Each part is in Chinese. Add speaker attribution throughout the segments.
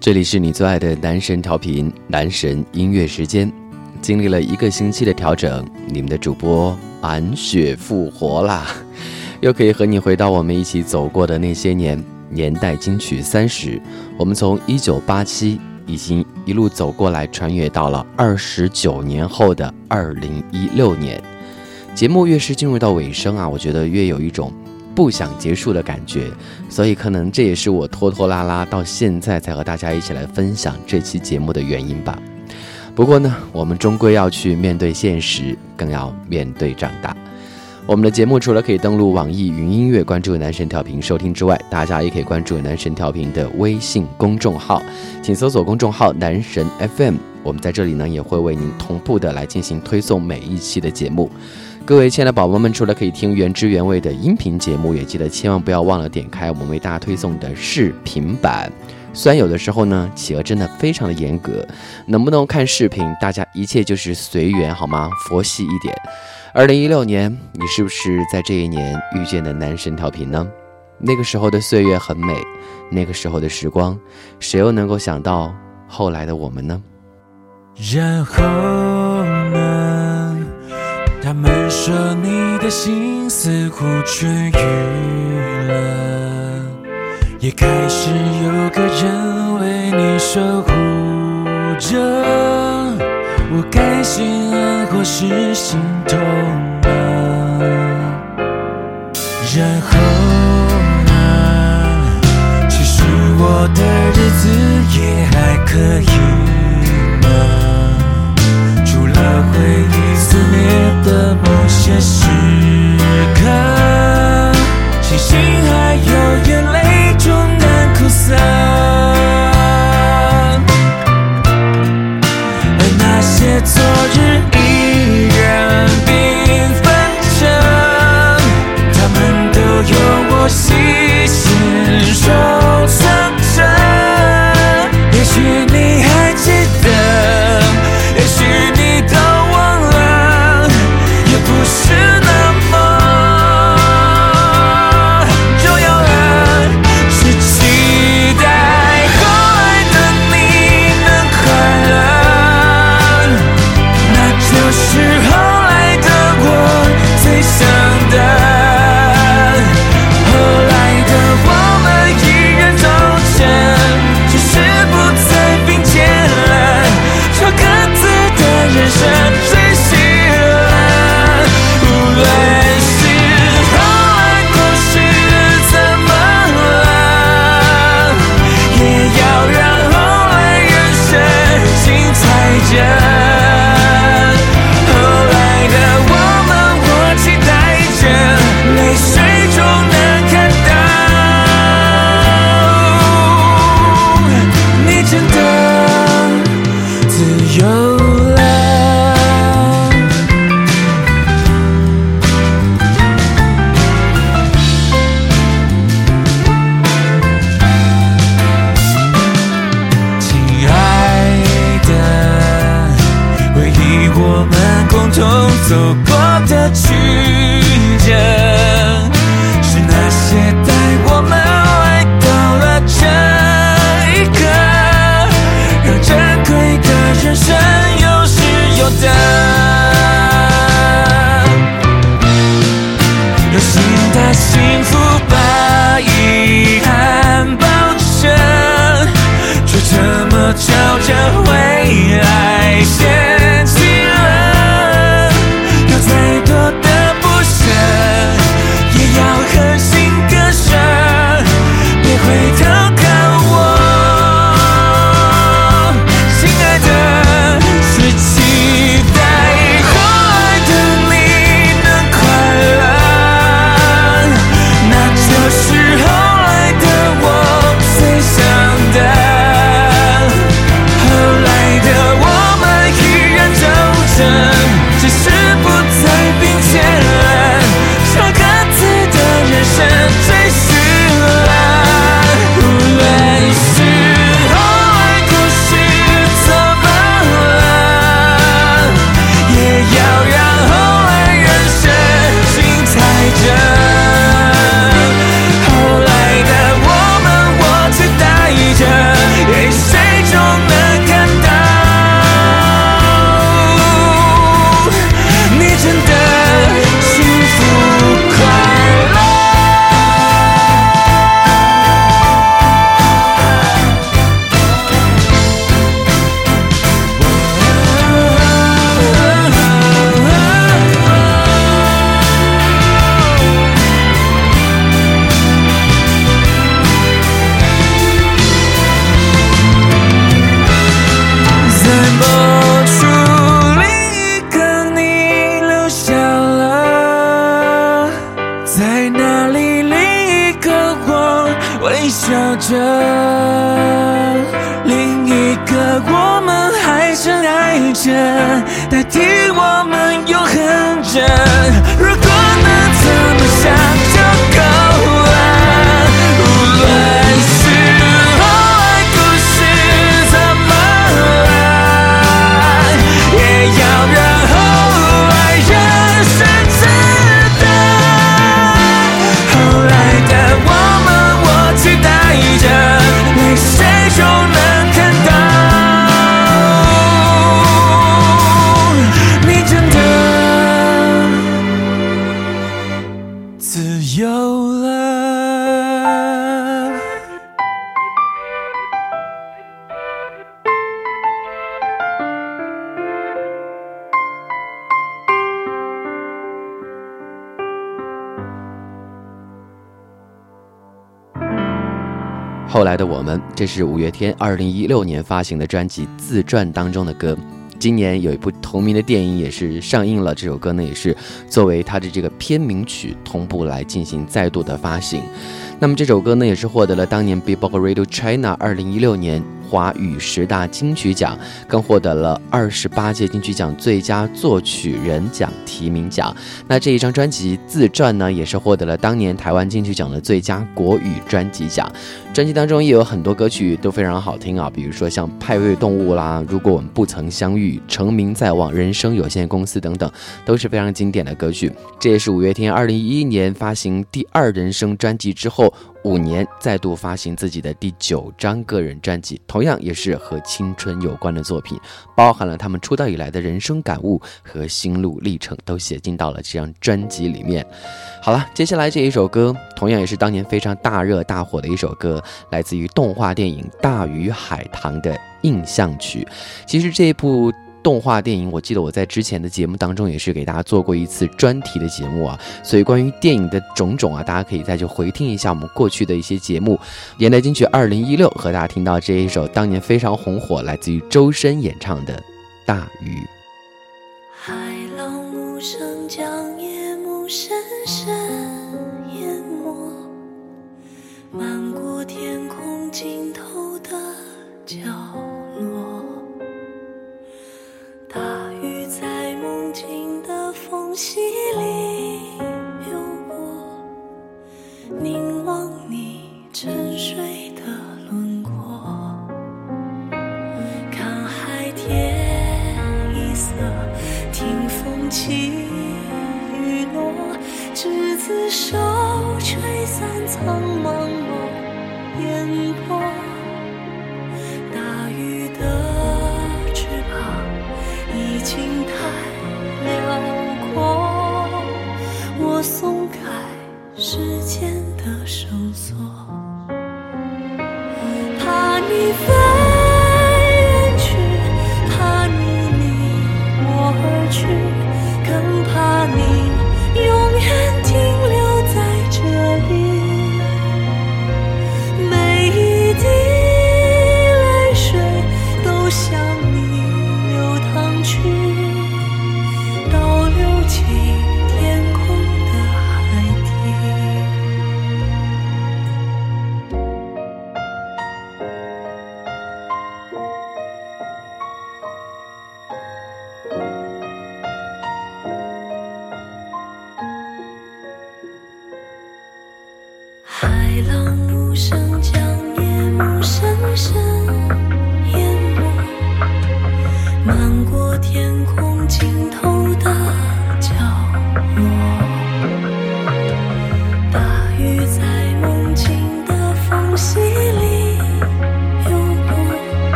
Speaker 1: 这里是你最爱的男神调频，男神音乐时间。经历了一个星期的调整，你们的主播满血复活啦，又可以和你回到我们一起走过的那些年。年代金曲三十，我们从一九八七已经一路走过来，穿越到了二十九年后的二零一六年。节目越是进入到尾声啊，我觉得越有一种不想结束的感觉，所以可能这也是我拖拖拉拉到现在才和大家一起来分享这期节目的原因吧。不过呢，我们终归要去面对现实，更要面对长大。我们的节目除了可以登录网易云音乐关注男神调频收听之外，大家也可以关注男神调频的微信公众号，请搜索公众号“男神 FM”。我们在这里呢，也会为您同步的来进行推送每一期的节目。各位亲爱的宝宝们，除了可以听原汁原味的音频节目，也记得千万不要忘了点开我们为大家推送的视频版。虽然有的时候呢，企鹅真的非常的严格，能不能看视频，大家一切就是随缘好吗？佛系一点。二零一六年，你是不是在这一年遇见的男神调频呢？那个时候的岁月很美，那个时候的时光，谁又能够想到后来的我们呢？
Speaker 2: 然后呢？他们说你的心似乎痊愈了，也开始有个人为你守护着。我该心安或是心痛呢？然后呢？其实我的日子也还可以吗，除了回忆的某些时刻，庆幸还有眼泪终难哭散。昨日依然缤纷着，他们都有我细心
Speaker 1: 后来的我们，
Speaker 3: 这是五月天二零一六年发行的专辑《自传》当中的歌。今年有一部同名的电影也是上映了，这首歌呢也是作为它的这个片名曲同步来进行再度的发行。那么这首歌呢也是获得了当年 Billboard Radio China 二零一六年华语十大金曲奖，更获得了二十八届金曲奖最佳作曲人奖提名奖。那这一张专辑《自传》呢，也是获得了当年台湾金曲奖的最佳国语专辑奖。专辑当中也有很多歌曲都非常好听啊，比如说像《派对动物》啦，《如果我们不曾相遇》、《成名在望》、《人生有限公司》等等，都是非常经典的歌曲。这也是五月天二零一一年发行第二人生专辑之后，五年再度发行自己的第九张个人专辑，同样也是和青春有关的作品，包含了他们出道以来的人生感悟和心路历程，都写进到了这张专辑里面。好了，接下来这一首歌同样也是当年非常大热大火的一首歌，来自于动画电影《大鱼海棠》的印象曲。其实这一部动画电影，我记得我在之前的节目当中也是给大家做过一次专题的节目啊，所以关于电影的种种啊，大家可以再去回听一下我们过去的一些节目。年代金曲二零一六和大家听到这一首当年非常红火，来自于周深演唱的《大鱼》。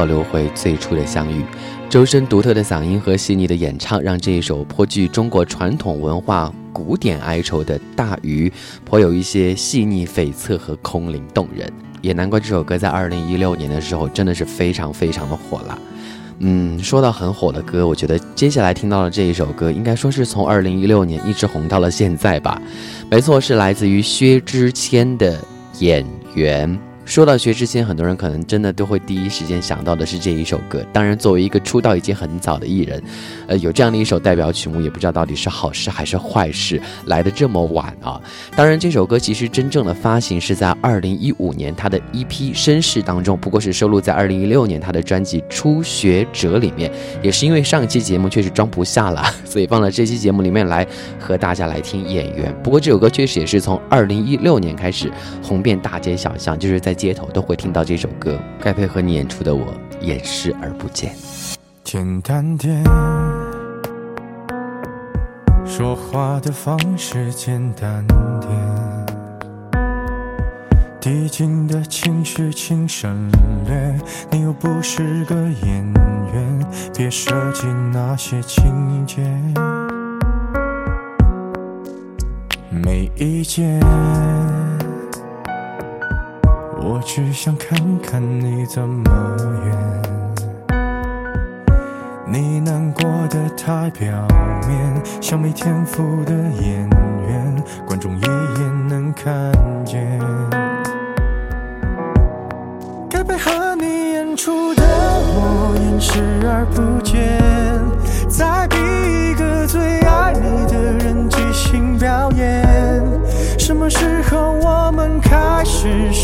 Speaker 4: 倒流
Speaker 1: 回最初的相遇，周深独特的嗓音和细腻的演唱，让这一首颇具中国传统文化古典哀愁的《大鱼》颇有一些细腻悱恻和空灵动人。也难怪这首歌在二零一六年的时候真的是非常非常的火了。嗯，说到很火的歌，我觉得接下来听到的这一首歌，应该说是从二零一六年一直红到了现在吧。没错，是来自于薛之谦的《演员》。说到薛之谦，很多人可能真的都会第一时间想到的是这一首歌。当然，作为一个出道已经很早的艺人，呃，有这样的一首代表曲目，也不知道到底是好事还是坏事，来的这么晚啊。当然，这首歌其实真正的发行是在二零一五年他的 EP《绅士》当中，不过是收录在二零一六年他的专辑《初学者》里面。也是因为上期节目确实装不下了，所以放到这期节目里面来和大家来听《演员》。不过这首歌确实也是从二零一六年开始红遍大街小巷，就是在。街头都会听到这首歌，该配合你演出的我，掩饰而不见。
Speaker 5: 简单点，说话的方式简单点，递进的情绪请省略。你又不是个演员，别设计那些情节。没意见。我只想看看你怎么演，你难过的太表面，像没天赋的演员，观众一眼能看见。该配合你演出的我，演视而不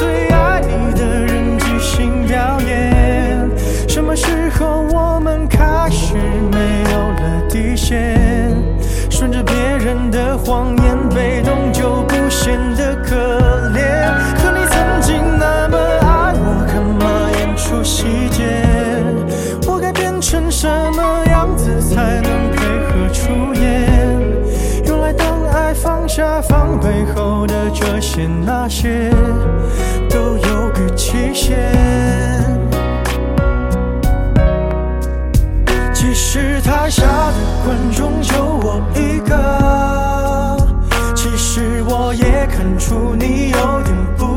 Speaker 5: 最爱你的人即兴表演。什么时候我们开始没有了底线？顺着别人的谎言，被动就不显得可怜。可你曾经那么爱我，干嘛演出细节？我该变成什么样子才能配合出演？原来当爱放下防备后的这些那些，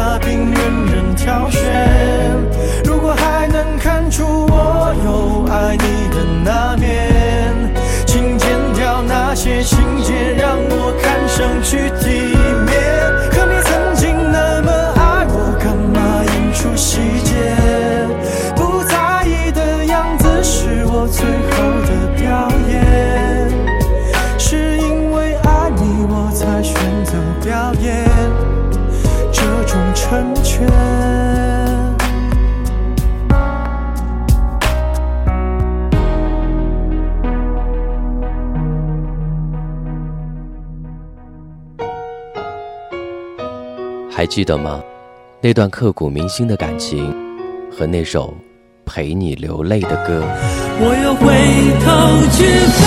Speaker 5: 嘉宾任人挑选。如果还能看出我有爱你的那面。请剪掉那些情节让我看上去体面，可你曾经那么爱我，干嘛演出细节？不在意的
Speaker 1: 还记得吗？那段刻骨铭心的感情，和那首陪你流泪的歌。
Speaker 2: 我又回头去飞，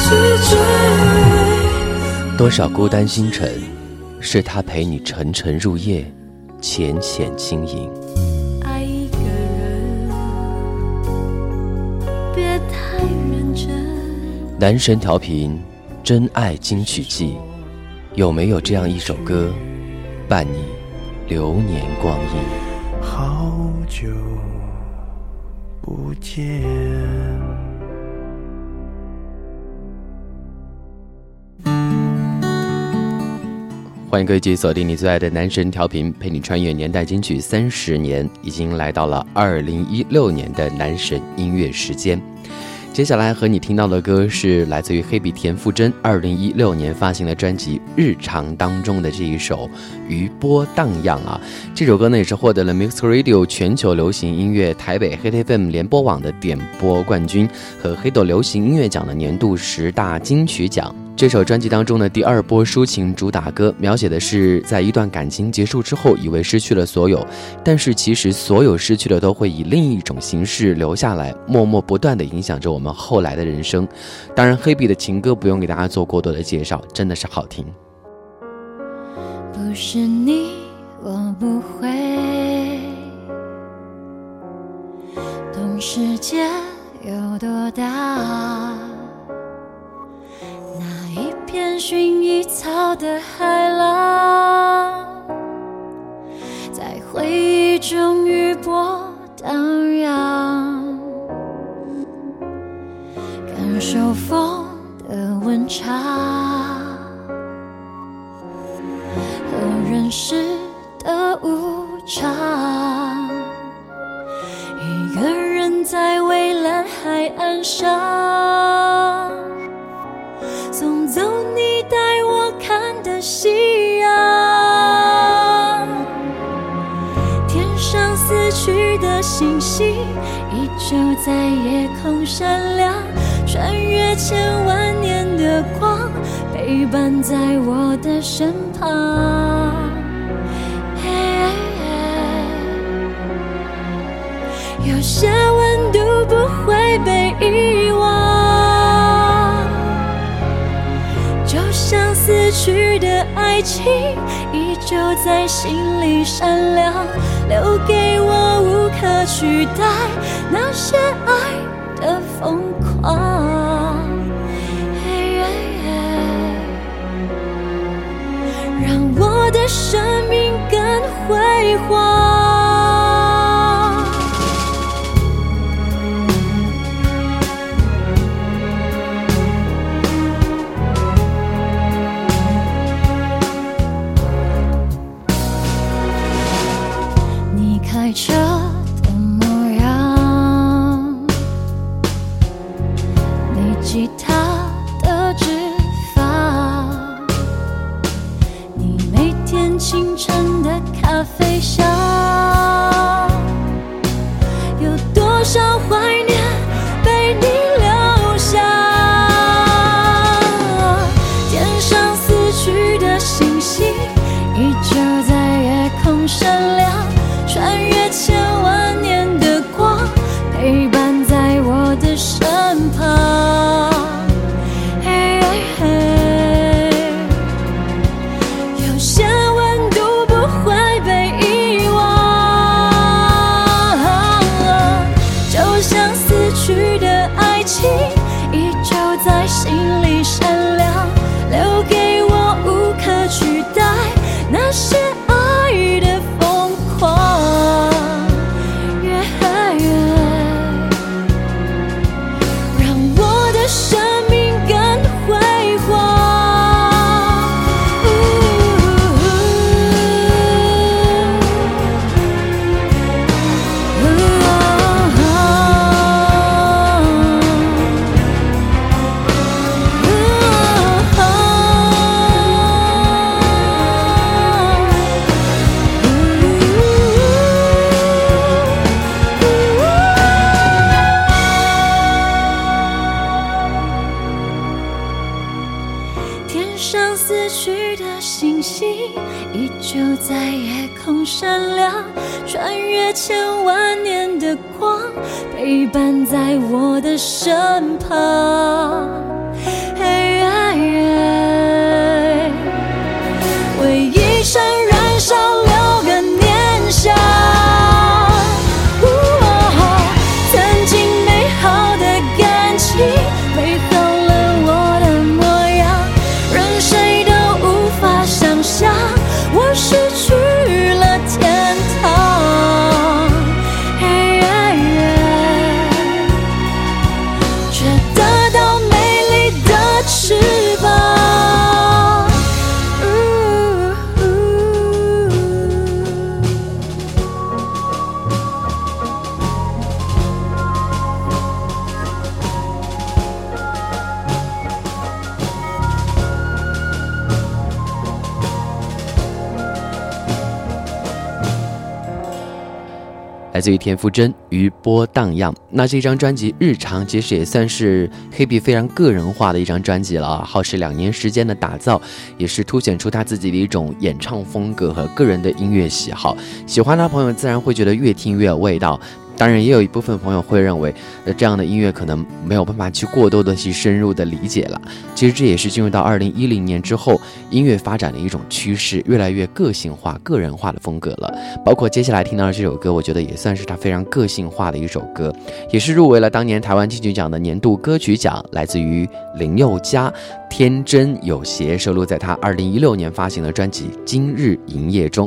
Speaker 2: 去追。
Speaker 1: 多少孤单星辰，是他陪你沉沉入夜，浅浅轻盈。
Speaker 6: 爱一个人，别太认真。
Speaker 1: 男神调频，真爱金曲季，有没有这样一首歌，伴你流年光阴？
Speaker 7: 好久不见。
Speaker 1: 欢迎各位继续锁定你最爱的男神调频，陪你穿越年代金曲三十年，已经来到了二零一六年的男神音乐时间。接下来和你听到的歌是来自于黑笔田馥甄二零一六年发行的专辑《日常》当中的这一首《余波荡漾》啊，这首歌呢也是获得了 Mix Radio 全球流行音乐台北 Hit FM 联播网的点播冠军和黑豆流行音乐奖的年度十大金曲奖。这首专辑当中的第二波抒情主打歌，描写的是在一段感情结束之后，以为失去了所有，但是其实所有失去的都会以另一种形式留下来，默默不断的影响着我们后来的人生。当然，黑笔的情歌不用给大家做过多的介绍，真的是好听。
Speaker 6: 不是你，我不会懂世界有多大。一片薰衣草的海浪，在回忆中余波荡漾，感受风的温差。和人世的无常，一个人在蔚蓝海岸上，送走你带我看的夕阳。天上死去的星星，依旧在夜空闪亮，穿越千万年的光，陪伴在我的身旁。有些温度不会被遗忘，去的爱情，依旧在心里闪亮，留给我无可取代那些爱的疯狂。让我的生命更辉煌。上死去的星星，依旧在夜空闪亮，穿越千万年的光，陪伴在我的身旁。嘿为一生燃烧
Speaker 7: 来自于田馥甄《余波荡漾》。那这张专辑《日常》其实也算是黑笔非常个人化的一张专辑了，耗时两年时间的打造，也是凸显出他自己的一种演唱风格和个人的音乐喜好。喜欢的朋友自然会觉得越听越有味道。当然，也有一部分朋友会认为，呃，这样的音乐可能没有办法去过多的去深入的理解了。其实这也是进入到二零一零年之后，音乐发展的一种趋势，越来越个性化、个人化的风格了。包括接下来听到的这首歌，我觉得也算是他非常个性化的一首歌，也是入围了当年台湾金曲奖的年度歌曲奖，来自于林宥嘉，《天真有邪》收录在他二零一六年发行的专辑《今日营业中》。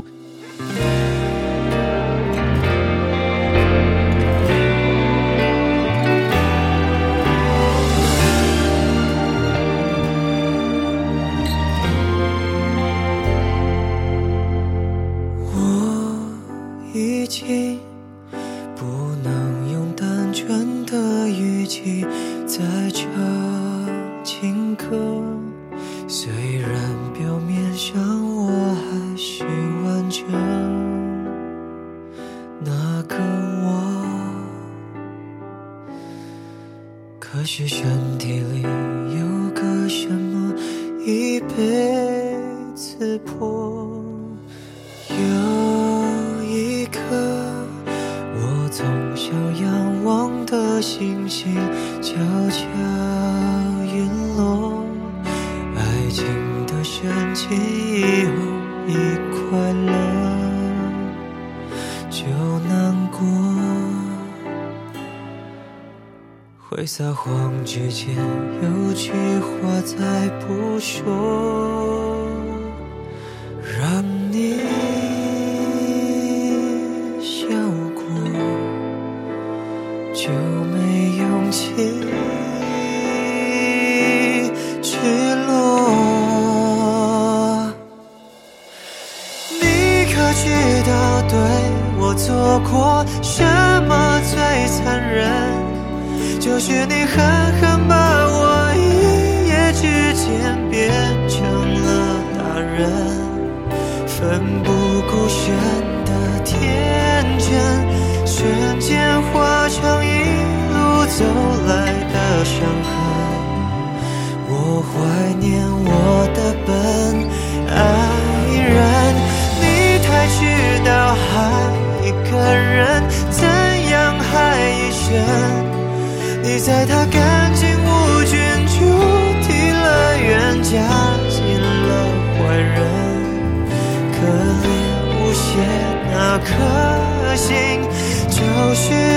Speaker 8: 颗心，就是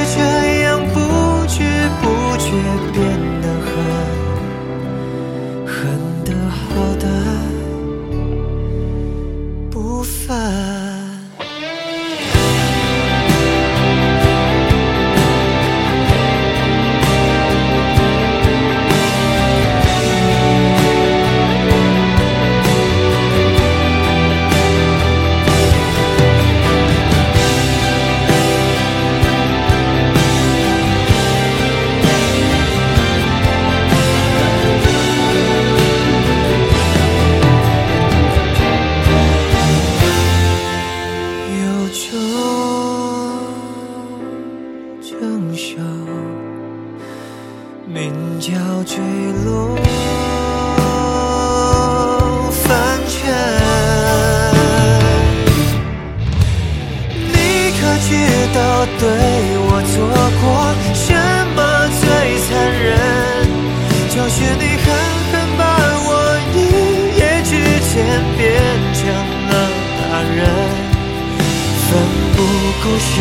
Speaker 7: 奋不顾身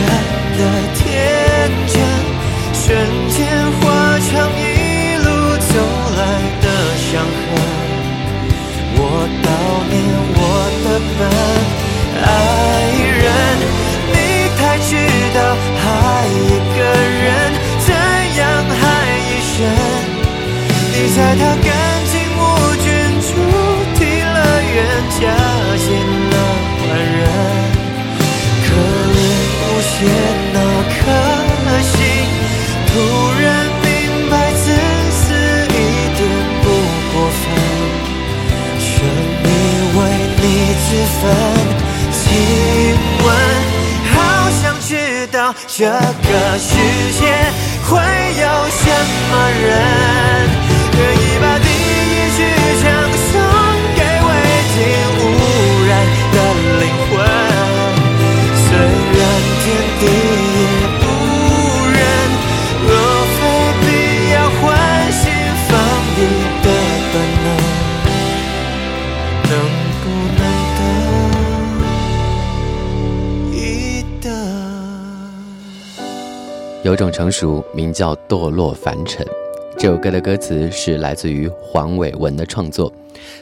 Speaker 7: 的天真，瞬间化成一路走来的伤痕。我悼念我的笨爱人，你太知道爱一个人怎样爱一生。你在他干怜无限那颗心，突然明白自私一点不过分，却以为你自焚。请问，好想知道这个世界会有什么人，愿意把第一支枪送给未经
Speaker 1: 有种成熟名叫堕落凡尘。这首歌的歌词是来自于黄伟文的创作。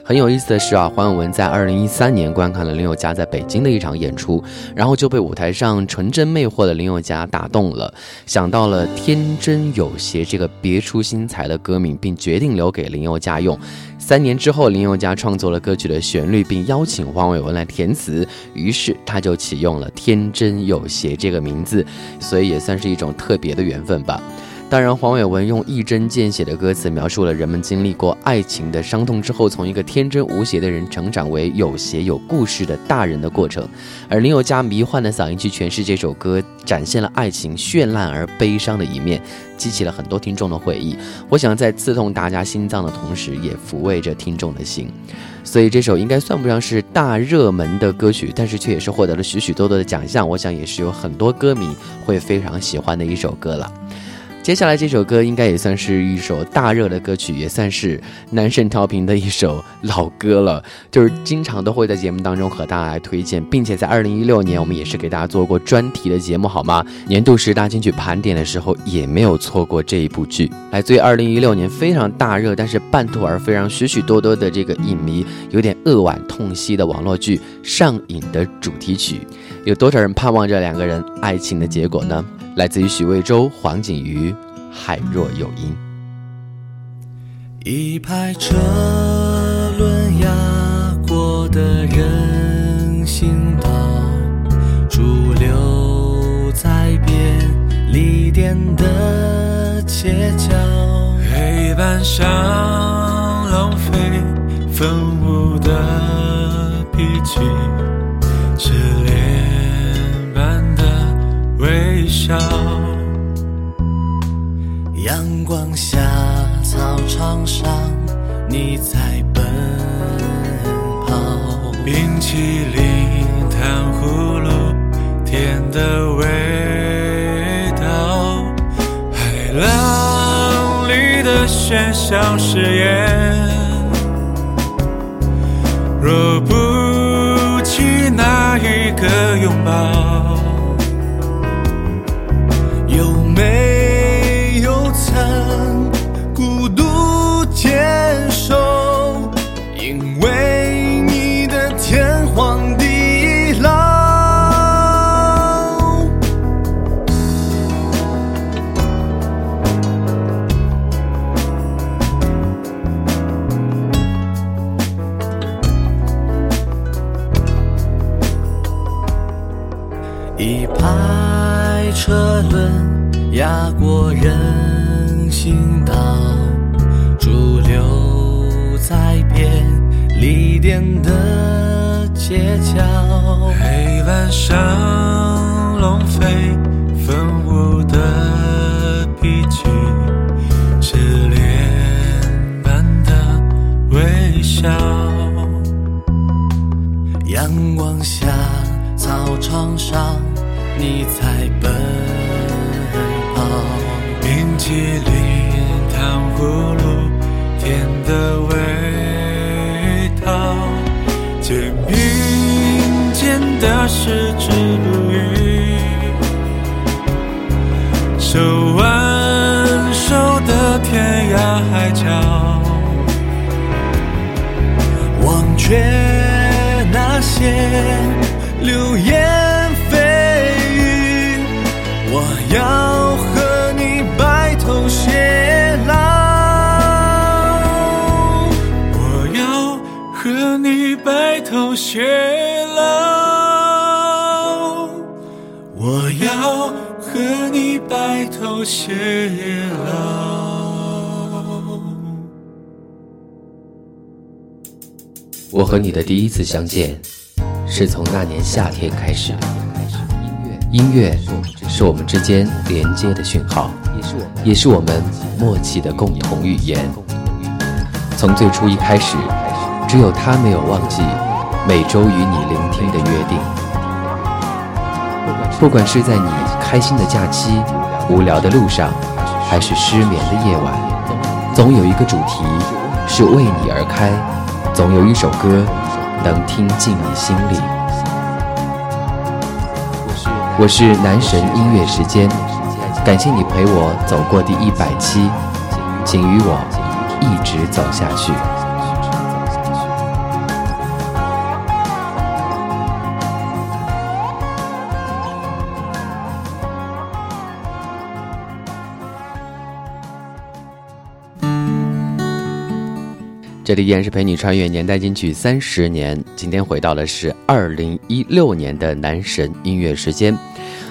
Speaker 1: 很有意思的是啊，黄伟文在二零一三年观看了林宥嘉在北京的一场演出，然后就被舞台上纯真魅惑的林宥嘉打动了，想到了“天真有邪”这个别出心裁的歌名，并决定留给林宥嘉用。三年之后，林宥嘉创作了歌曲的旋律，并邀请黄伟文来填词，于是他就启用了“天真有邪”这个名字，所以也算是一种特别的缘分吧。当然，黄伟文用一针见血的歌词描述了人们经历过爱情的伤痛之后，从一个天真无邪的人成长为有邪有故事的大人的过程。而林宥嘉迷幻的嗓音去诠释这首歌，展现了爱情绚烂而悲伤的一面，激起了很多听众的回忆。我想在刺痛大家心脏的同时，也抚慰着听众的心。所以这首应该算不上是大热门的歌曲，但是却也是获得了许许多多的奖项。我想也是有很多歌迷会非常喜欢的一首歌了。接下来这首歌应该也算是一首大热的歌曲，也算是男神调频的一首老歌了，就是经常都会在节目当中和大家来推荐，并且在二零一六年我们也是给大家做过专题的节目，好吗？年度十大金曲盘点的时候也没有错过这一部剧，来自于二零一六年非常大热，但是半途而废，让许许多多的这个影迷有点扼腕痛惜的网络剧《上瘾》的主题曲，有多少人盼望着两个人爱情的结果呢？来自于许魏洲、黄景瑜，《海若有音》。
Speaker 2: 一排车轮压过的人行道，驻留在便利店的街角，黑板上浪费粉雾的笔记，笑。阳光下，操场上，你在奔跑。冰淇淋、糖葫芦，甜的味道。海浪里的喧嚣誓言，若不起那一个拥抱。那我要和你白头偕老，我要和你白头偕老，我要和你白头偕老。
Speaker 1: 我和你的第一次相见，是从那年夏天开始。音乐是我们之间连接的讯号，也是我们默契的共同语言。从最初一开始，只有他没有忘记每周与你聆听的约定。不管是在你开心的假期、无聊的路上，还是失眠的夜晚，总有一个主题是为你而开。总有一首歌能听进你心里。我是男神音乐时间，感谢你陪我走过第一百期，请与我一直走下去。这里依然是陪你穿越年代金曲三十年。今天回到的是二零一六年的男神音乐时间，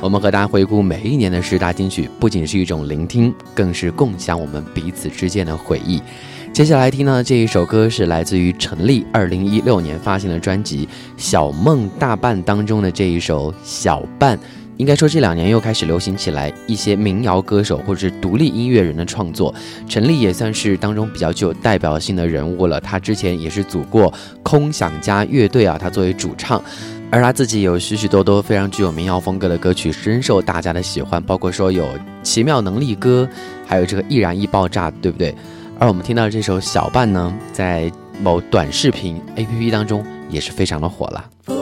Speaker 1: 我们和大家回顾每一年的十大金曲，不仅是一种聆听，更是共享我们彼此之间的回忆。接下来听到的这一首歌是来自于陈粒二零一六年发行的专辑《小梦大半》当中的这一首《小半》。应该说，这两年又开始流行起来一些民谣歌手或者是独立音乐人的创作。陈粒也算是当中比较具有代表性的人物了。他之前也是组过空想家乐队啊，他作为主唱，而他自己有许许多多非常具有民谣风格的歌曲，深受大家的喜欢。包括说有《奇妙能力歌》，还有这个《易燃易爆炸》，对不对？而我们听到这首《小半》呢，在某短视频 APP 当中也是非常的火了。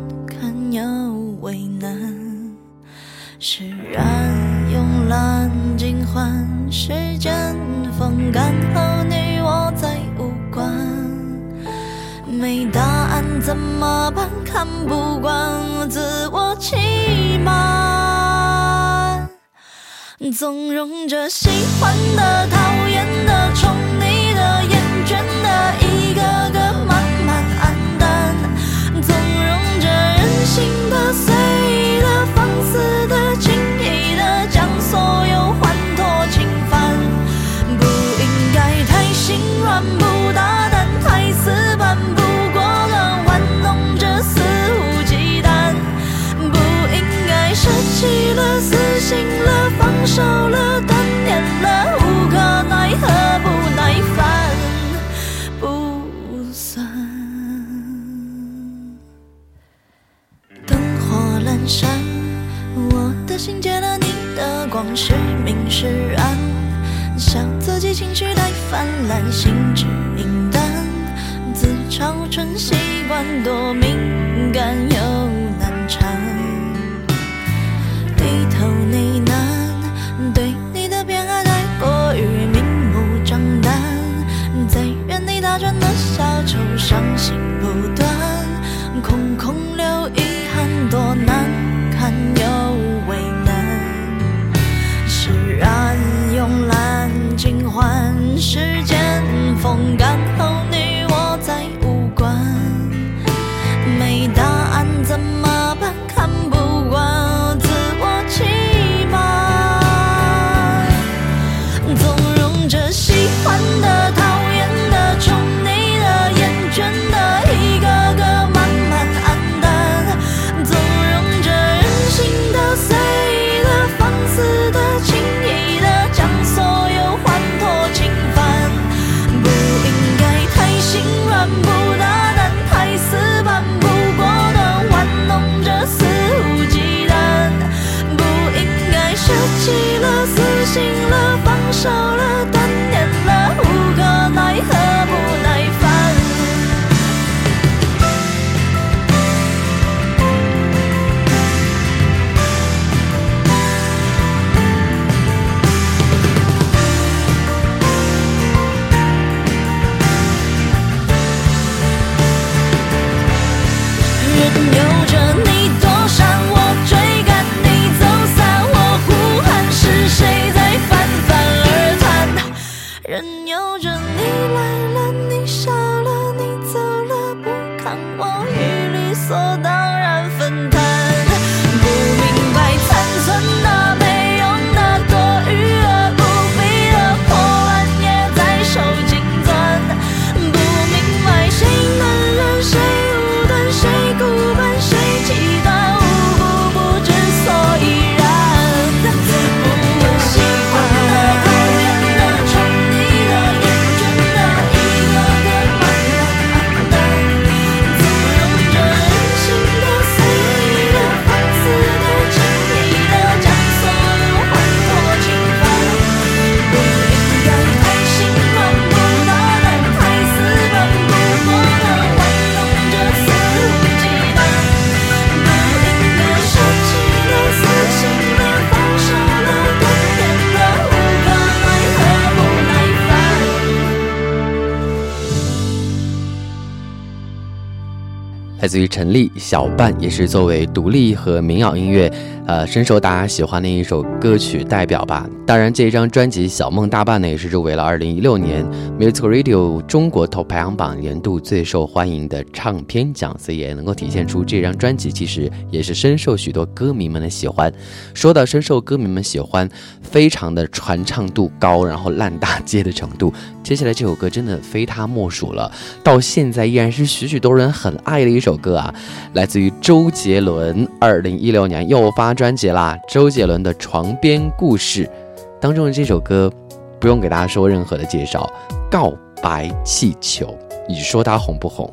Speaker 3: 堪又为难。释然慵懒尽欢，时间风干后你我再无关。没答案怎么办？看不惯自我欺瞒，纵容着喜欢的、讨厌的、宠你的、厌倦的，弃了，死心了，放手了，至于
Speaker 2: 陈粒，小半也是作为独立和民谣音乐，呃，深受大家喜欢的一首歌曲代表吧。当然，这一张专辑《小梦大半》呢，也是入围了2016年 Music Radio 中国 Top 排行榜年度最受欢迎的唱片奖，所以也能够体现出这张专辑其实也是深受许多歌迷们的喜欢。说到深受歌迷们喜欢，非常的传唱度高，然后烂大街的程度，接下来这首歌真的非他莫属了。到现在依然是许许多人很爱的一首歌啊，来自于周杰伦，二零一六年又发专辑啦。周杰伦的《床边故事》当中的这首歌，不用给大家说任何的介绍，《告白气球》，你说它红不红？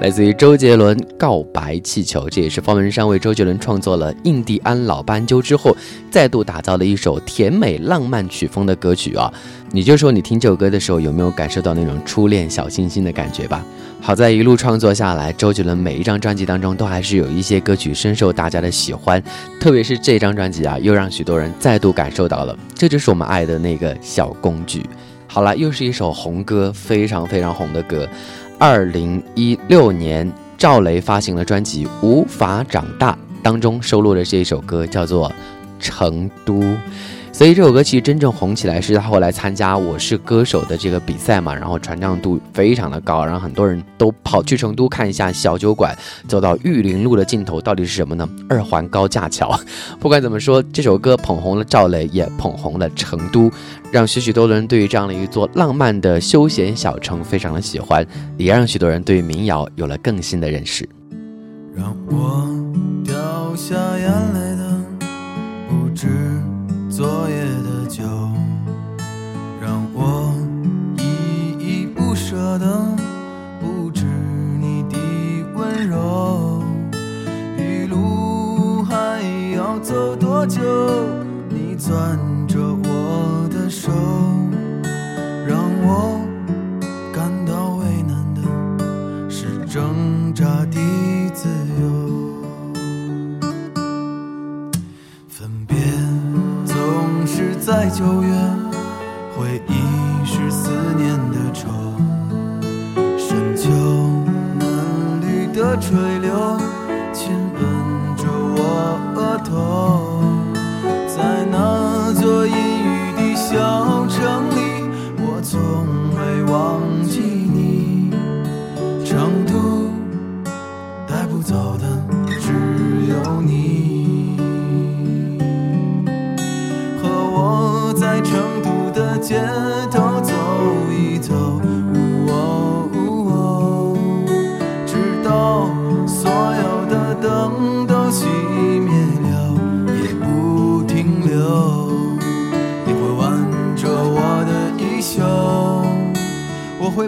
Speaker 1: 来自于周杰伦《告白气球》，这也是方文山为周杰伦创作了《印第安老斑鸠》之后，再度打造的一首甜美浪漫曲风的歌曲啊！你就说你听这首歌的时候，有没有感受到那种初恋小清新的感觉吧？好在一路创作下来，周杰伦每一张专辑当中都还是有一些歌曲深受大家的喜欢，特别是这张专辑啊，又让许多人再度感受到了，这就是我们爱的那个小公举。好了，又是一首红歌，非常非常红的歌。二零一六年，赵雷发行了专辑《无法长大》，当中收录的这一首歌叫做《成都》。所以这首歌其实真正红起来是他后来参加《我是歌手》的这个比赛嘛，然后传唱度非常的高，然后很多人都跑去成都看一下小酒馆，走到玉林路的尽头到底是什么呢？二环高架桥。不管怎么说，这首歌捧红了赵雷，也捧红了成都，让许许多多人对于这样的一座浪漫的休闲小城非常的喜欢，也让许多人对于民谣有了更新的认识。
Speaker 9: 让我掉下眼泪的不止昨夜的酒，让我依依不舍的不止你的温柔。余路还要走多久？你攥着我的手，让我在九月，回忆是思念的愁。深秋嫩绿的垂柳，亲吻着我额头。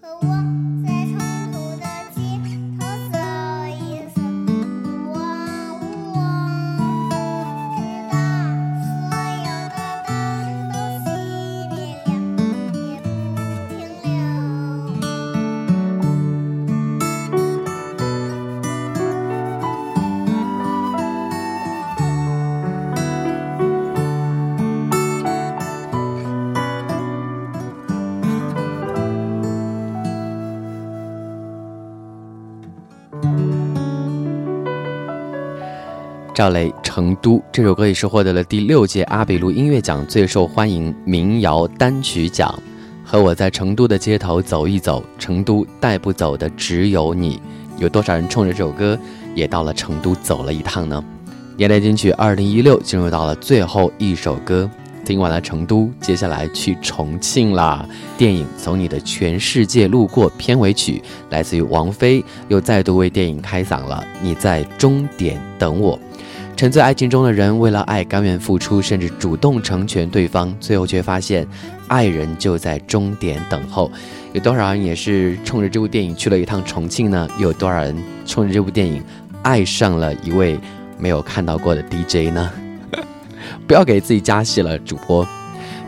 Speaker 9: Hello.
Speaker 1: 赵雷《成都》这首歌也是获得了第六届阿比路音乐奖最受欢迎民谣单曲奖。和我在成都的街头走一走，成都带不走的只有你。有多少人冲着这首歌也到了成都走了一趟呢？年代金曲二零一六进入到了最后一首歌，听完了成都，接下来去重庆啦。电影《从你的全世界路过》片尾曲来自于王菲，又再度为电影开嗓了。你在终点等我。沉醉爱情中的人，为了爱甘愿付出，甚至主动成全对方，最后却发现，爱人就在终点等候。有多少人也是冲着这部电影去了一趟重庆呢？又有多少人冲着这部电影爱上了一位没有看到过的 DJ 呢？不要给自己加戏了，主播。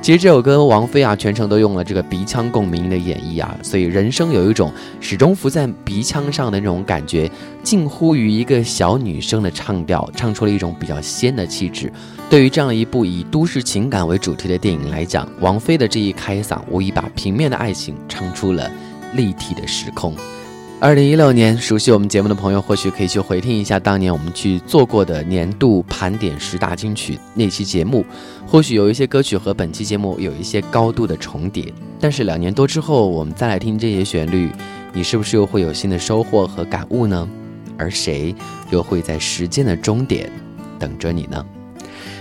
Speaker 1: 其实这首歌，王菲啊，全程都用了这个鼻腔共鸣的演绎啊，所以人声有一种始终浮在鼻腔上的那种感觉，近乎于一个小女生的唱调，唱出了一种比较仙的气质。对于这样一部以都市情感为主题的电影来讲，王菲的这一开嗓，无疑把平面的爱情唱出了立体的时空。二零一六年，熟悉我们节目的朋友或许可以去回听一下当年我们去做过的年度盘点十大金曲那期节目，或许有一些歌曲和本期节目有一些高度的重叠，但是两年多之后，我们再来听这些旋律，你是不是又会有新的收获和感悟呢？而谁又会在时间的终点等着你呢？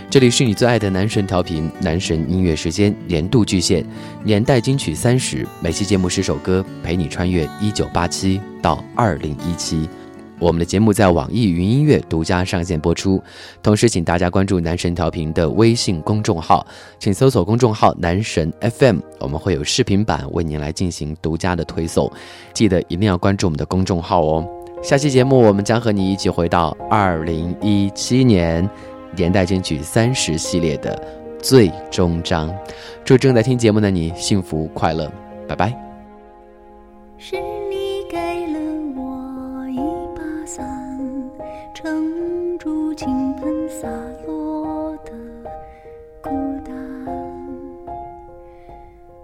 Speaker 1: 这里是你最爱的男神调频，男神音乐时间年度巨献，年代金曲三十，每期节目十首歌，陪你穿越一九八七到二零一七。我们的节目在网易云音乐独家上线播出，同时请大家关注男神调频的微信公众号，请搜索公众号男神 FM，我们会有视频版为您来进行独家的推送，记得一定要关注我们的公众号哦。下期节目我们将和你一起回到二零一七年。年代金曲三十系列的最终章，祝正在听节目的你幸福快乐，拜拜。
Speaker 6: 是你给了我一把伞，撑住倾盆洒落的孤单，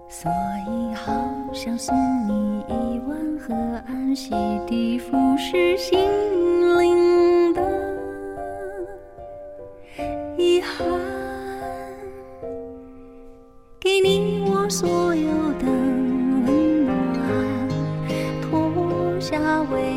Speaker 6: 所以好想送你一碗河岸洗涤腐蚀心遗憾，给你我所有的温暖，脱下为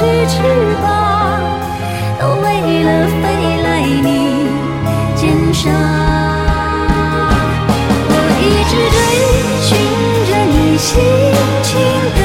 Speaker 6: 是翅膀，都为了飞来你肩上。我一直追寻着你心情的